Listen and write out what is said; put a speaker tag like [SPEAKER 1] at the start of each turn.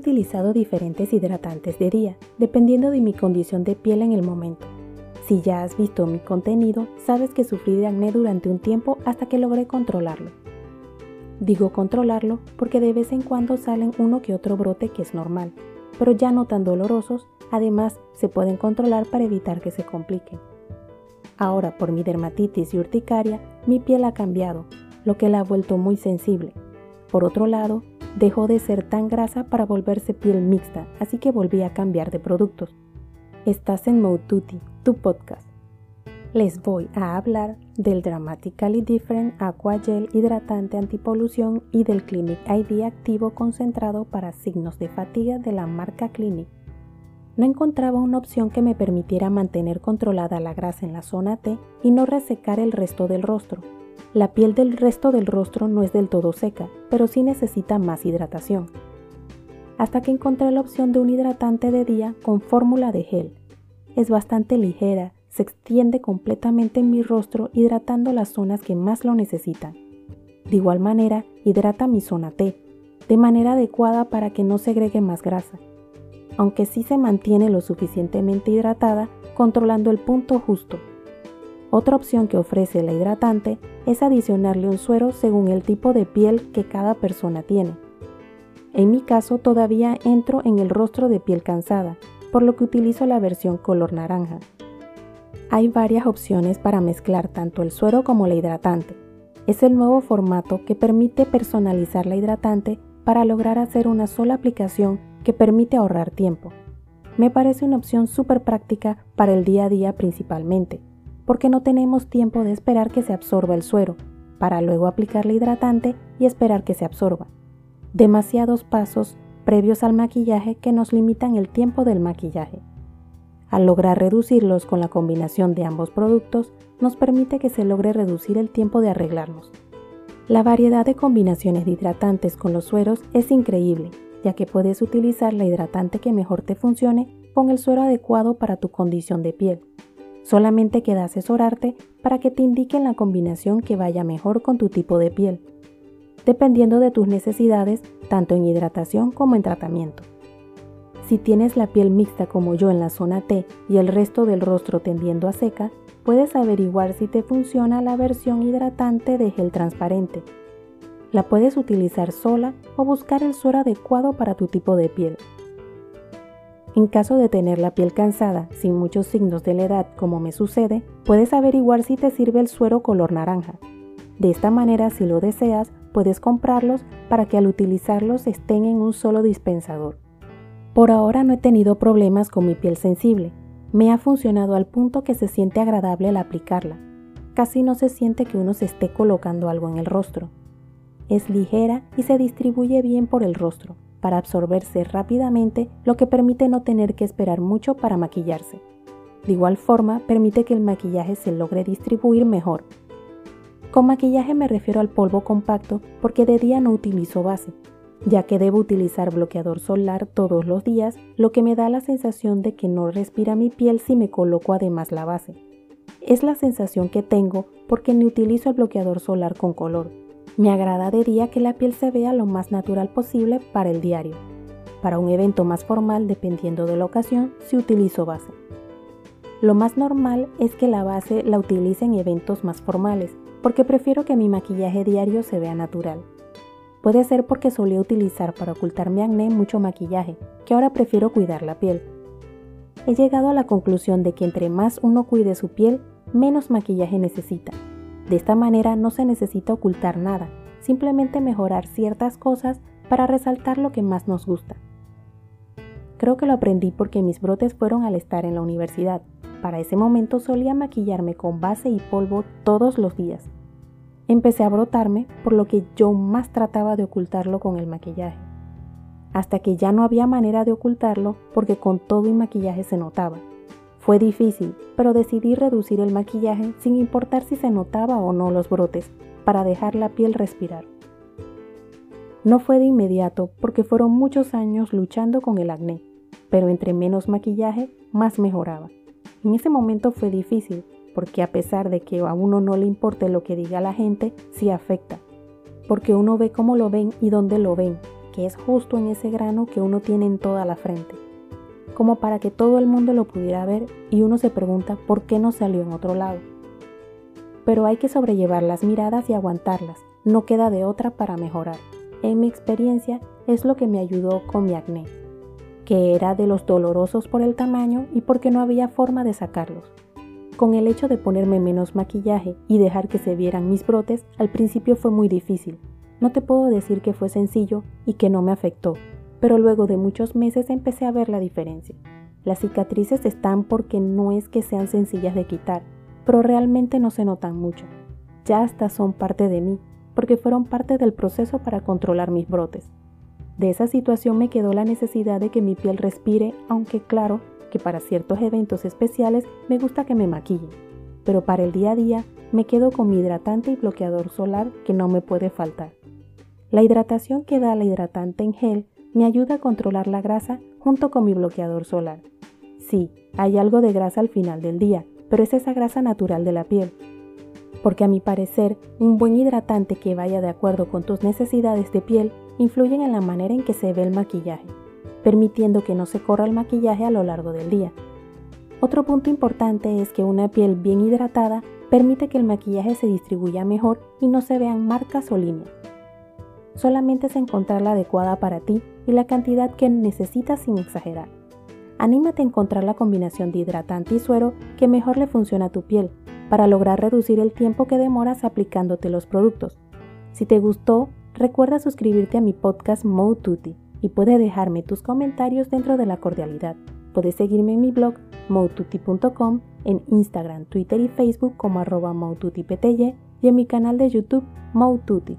[SPEAKER 1] utilizado diferentes hidratantes de día, dependiendo de mi condición de piel en el momento. Si ya has visto mi contenido, sabes que sufrí de acné durante un tiempo hasta que logré controlarlo. Digo controlarlo porque de vez en cuando salen uno que otro brote que es normal, pero ya no tan dolorosos, además se pueden controlar para evitar que se compliquen. Ahora, por mi dermatitis y urticaria, mi piel ha cambiado, lo que la ha vuelto muy sensible. Por otro lado, dejó de ser tan grasa para volverse piel mixta, así que volví a cambiar de productos. Estás en Moututi, tu podcast. Les voy a hablar del Dramatically Different Aqua Gel hidratante antipolución y del Clinic ID activo concentrado para signos de fatiga de la marca Clinic. No encontraba una opción que me permitiera mantener controlada la grasa en la zona T y no resecar el resto del rostro. La piel del resto del rostro no es del todo seca, pero sí necesita más hidratación hasta que encontré la opción de un hidratante de día con fórmula de gel. Es bastante ligera, se extiende completamente en mi rostro hidratando las zonas que más lo necesitan. De igual manera, hidrata mi zona T, de manera adecuada para que no segregue más grasa, aunque sí se mantiene lo suficientemente hidratada, controlando el punto justo. Otra opción que ofrece la hidratante es adicionarle un suero según el tipo de piel que cada persona tiene. En mi caso todavía entro en el rostro de piel cansada, por lo que utilizo la versión color naranja. Hay varias opciones para mezclar tanto el suero como la hidratante. Es el nuevo formato que permite personalizar la hidratante para lograr hacer una sola aplicación que permite ahorrar tiempo. Me parece una opción súper práctica para el día a día principalmente, porque no tenemos tiempo de esperar que se absorba el suero, para luego aplicar la hidratante y esperar que se absorba demasiados pasos previos al maquillaje que nos limitan el tiempo del maquillaje. Al lograr reducirlos con la combinación de ambos productos, nos permite que se logre reducir el tiempo de arreglarnos. La variedad de combinaciones de hidratantes con los sueros es increíble, ya que puedes utilizar la hidratante que mejor te funcione con el suero adecuado para tu condición de piel. Solamente queda asesorarte para que te indiquen la combinación que vaya mejor con tu tipo de piel dependiendo de tus necesidades tanto en hidratación como en tratamiento. Si tienes la piel mixta como yo en la zona T y el resto del rostro tendiendo a seca, puedes averiguar si te funciona la versión hidratante de gel transparente. La puedes utilizar sola o buscar el suero adecuado para tu tipo de piel. En caso de tener la piel cansada sin muchos signos de la edad como me sucede, puedes averiguar si te sirve el suero color naranja. De esta manera, si lo deseas, puedes comprarlos para que al utilizarlos estén en un solo dispensador. Por ahora no he tenido problemas con mi piel sensible. Me ha funcionado al punto que se siente agradable al aplicarla. Casi no se siente que uno se esté colocando algo en el rostro. Es ligera y se distribuye bien por el rostro, para absorberse rápidamente, lo que permite no tener que esperar mucho para maquillarse. De igual forma, permite que el maquillaje se logre distribuir mejor, con maquillaje me refiero al polvo compacto porque de día no utilizo base, ya que debo utilizar bloqueador solar todos los días, lo que me da la sensación de que no respira mi piel si me coloco además la base. Es la sensación que tengo porque ni utilizo el bloqueador solar con color. Me agrada de día que la piel se vea lo más natural posible para el diario. Para un evento más formal, dependiendo de la ocasión, si utilizo base. Lo más normal es que la base la utilice en eventos más formales, porque prefiero que mi maquillaje diario se vea natural. Puede ser porque solía utilizar para ocultar mi acné mucho maquillaje, que ahora prefiero cuidar la piel. He llegado a la conclusión de que entre más uno cuide su piel, menos maquillaje necesita. De esta manera no se necesita ocultar nada, simplemente mejorar ciertas cosas para resaltar lo que más nos gusta. Creo que lo aprendí porque mis brotes fueron al estar en la universidad, para ese momento solía maquillarme con base y polvo todos los días. Empecé a brotarme, por lo que yo más trataba de ocultarlo con el maquillaje. Hasta que ya no había manera de ocultarlo porque con todo y maquillaje se notaba. Fue difícil, pero decidí reducir el maquillaje sin importar si se notaba o no los brotes, para dejar la piel respirar. No fue de inmediato porque fueron muchos años luchando con el acné, pero entre menos maquillaje, más mejoraba. En ese momento fue difícil, porque a pesar de que a uno no le importe lo que diga la gente, sí afecta, porque uno ve cómo lo ven y dónde lo ven, que es justo en ese grano que uno tiene en toda la frente, como para que todo el mundo lo pudiera ver y uno se pregunta por qué no salió en otro lado. Pero hay que sobrellevar las miradas y aguantarlas, no queda de otra para mejorar. En mi experiencia es lo que me ayudó con mi acné, que era de los dolorosos por el tamaño y porque no había forma de sacarlos. Con el hecho de ponerme menos maquillaje y dejar que se vieran mis brotes, al principio fue muy difícil. No te puedo decir que fue sencillo y que no me afectó, pero luego de muchos meses empecé a ver la diferencia. Las cicatrices están porque no es que sean sencillas de quitar, pero realmente no se notan mucho. Ya hasta son parte de mí, porque fueron parte del proceso para controlar mis brotes. De esa situación me quedó la necesidad de que mi piel respire, aunque claro, que para ciertos eventos especiales me gusta que me maquille, pero para el día a día me quedo con mi hidratante y bloqueador solar que no me puede faltar. La hidratación que da la hidratante en gel me ayuda a controlar la grasa junto con mi bloqueador solar. Sí, hay algo de grasa al final del día, pero es esa grasa natural de la piel. Porque a mi parecer, un buen hidratante que vaya de acuerdo con tus necesidades de piel influye en la manera en que se ve el maquillaje permitiendo que no se corra el maquillaje a lo largo del día. Otro punto importante es que una piel bien hidratada permite que el maquillaje se distribuya mejor y no se vean marcas o líneas. Solamente es encontrar la adecuada para ti y la cantidad que necesitas sin exagerar. Anímate a encontrar la combinación de hidratante y suero que mejor le funciona a tu piel para lograr reducir el tiempo que demoras aplicándote los productos. Si te gustó, recuerda suscribirte a mi podcast Mo y puedes dejarme tus comentarios dentro de la cordialidad. Puedes seguirme en mi blog moututi.com, en Instagram, Twitter y Facebook como arroba y en mi canal de YouTube Moututi.